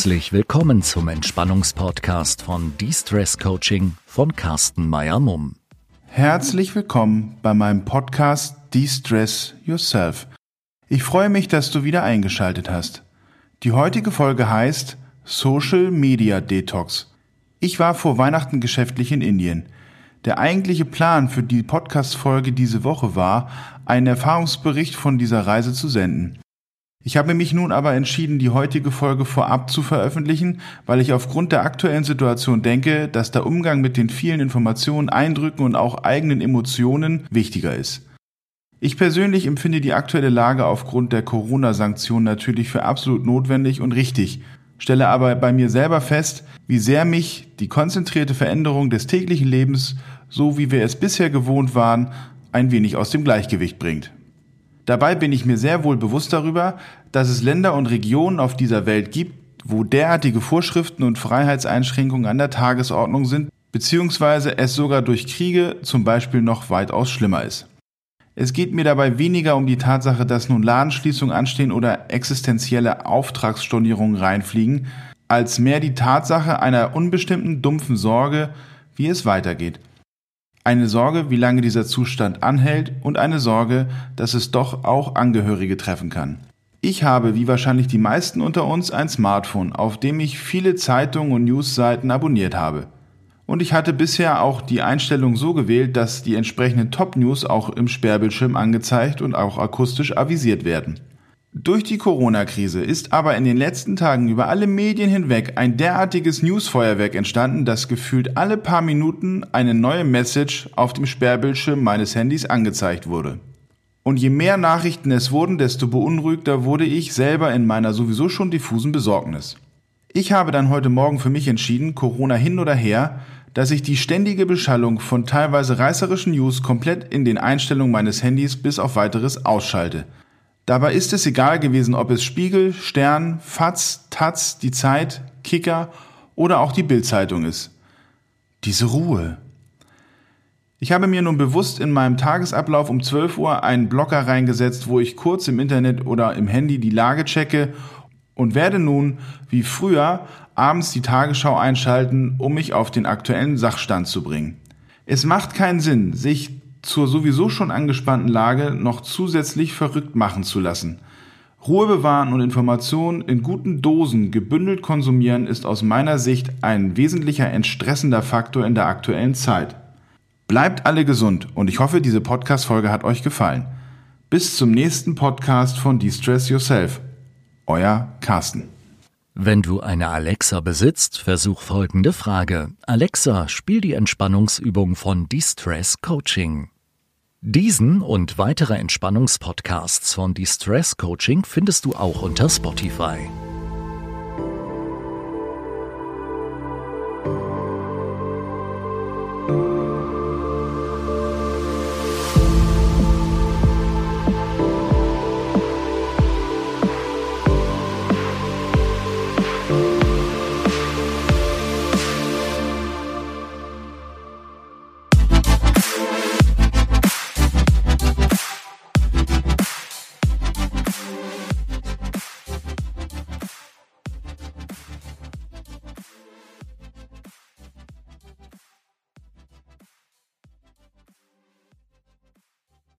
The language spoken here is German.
Herzlich willkommen zum Entspannungspodcast von De-Stress Coaching von Carsten Meyer-Mumm. Herzlich willkommen bei meinem Podcast De-Stress Yourself. Ich freue mich, dass du wieder eingeschaltet hast. Die heutige Folge heißt Social Media Detox. Ich war vor Weihnachten geschäftlich in Indien. Der eigentliche Plan für die Podcast-Folge diese Woche war, einen Erfahrungsbericht von dieser Reise zu senden. Ich habe mich nun aber entschieden, die heutige Folge vorab zu veröffentlichen, weil ich aufgrund der aktuellen Situation denke, dass der Umgang mit den vielen Informationen, Eindrücken und auch eigenen Emotionen wichtiger ist. Ich persönlich empfinde die aktuelle Lage aufgrund der Corona-Sanktionen natürlich für absolut notwendig und richtig, stelle aber bei mir selber fest, wie sehr mich die konzentrierte Veränderung des täglichen Lebens, so wie wir es bisher gewohnt waren, ein wenig aus dem Gleichgewicht bringt. Dabei bin ich mir sehr wohl bewusst darüber, dass es Länder und Regionen auf dieser Welt gibt, wo derartige Vorschriften und Freiheitseinschränkungen an der Tagesordnung sind, beziehungsweise es sogar durch Kriege zum Beispiel noch weitaus schlimmer ist. Es geht mir dabei weniger um die Tatsache, dass nun Ladenschließungen anstehen oder existenzielle Auftragsstornierungen reinfliegen, als mehr die Tatsache einer unbestimmten dumpfen Sorge, wie es weitergeht. Eine Sorge, wie lange dieser Zustand anhält und eine Sorge, dass es doch auch Angehörige treffen kann. Ich habe, wie wahrscheinlich die meisten unter uns, ein Smartphone, auf dem ich viele Zeitungen und Newsseiten abonniert habe. Und ich hatte bisher auch die Einstellung so gewählt, dass die entsprechenden Top-News auch im Sperrbildschirm angezeigt und auch akustisch avisiert werden. Durch die Corona-Krise ist aber in den letzten Tagen über alle Medien hinweg ein derartiges Newsfeuerwerk entstanden, dass gefühlt alle paar Minuten eine neue Message auf dem Sperrbildschirm meines Handys angezeigt wurde. Und je mehr Nachrichten es wurden, desto beunruhigter wurde ich selber in meiner sowieso schon diffusen Besorgnis. Ich habe dann heute Morgen für mich entschieden, Corona hin oder her, dass ich die ständige Beschallung von teilweise reißerischen News komplett in den Einstellungen meines Handys bis auf weiteres ausschalte – Dabei ist es egal gewesen, ob es Spiegel, Stern, Fatz, Taz, die Zeit, Kicker oder auch die Bildzeitung ist. Diese Ruhe. Ich habe mir nun bewusst in meinem Tagesablauf um 12 Uhr einen Blocker reingesetzt, wo ich kurz im Internet oder im Handy die Lage checke und werde nun, wie früher, abends die Tagesschau einschalten, um mich auf den aktuellen Sachstand zu bringen. Es macht keinen Sinn, sich zur sowieso schon angespannten Lage noch zusätzlich verrückt machen zu lassen. Ruhe bewahren und Informationen in guten Dosen gebündelt konsumieren ist aus meiner Sicht ein wesentlicher entstressender Faktor in der aktuellen Zeit. Bleibt alle gesund und ich hoffe, diese Podcast-Folge hat euch gefallen. Bis zum nächsten Podcast von De-Stress Yourself. Euer Carsten. Wenn du eine Alexa besitzt, versuch folgende Frage. Alexa, spiel die Entspannungsübung von De-Stress Coaching. Diesen und weitere Entspannungspodcasts von De-Stress Coaching findest du auch unter Spotify.